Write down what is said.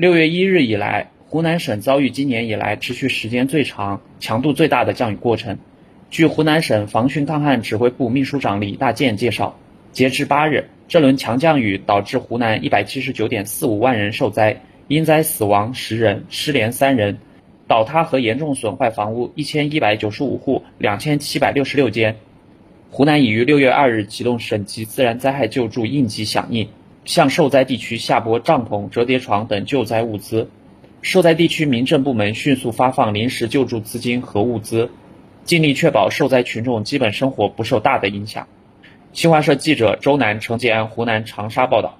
六月一日以来，湖南省遭遇今年以来持续时间最长、强度最大的降雨过程。据湖南省防汛抗旱指挥部秘书长李大建介绍，截至八日，这轮强降雨导致湖南一百七十九点四五万人受灾，因灾死亡十人，失联三人，倒塌和严重损坏房屋一千一百九十五户，两千七百六十六间。湖南已于六月二日启动省级自然灾害救助应急响应。向受灾地区下拨帐篷、折叠床等救灾物资，受灾地区民政部门迅速发放临时救助资金和物资，尽力确保受灾群众基本生活不受大的影响。新华社记者周南、程建安湖南长沙报道。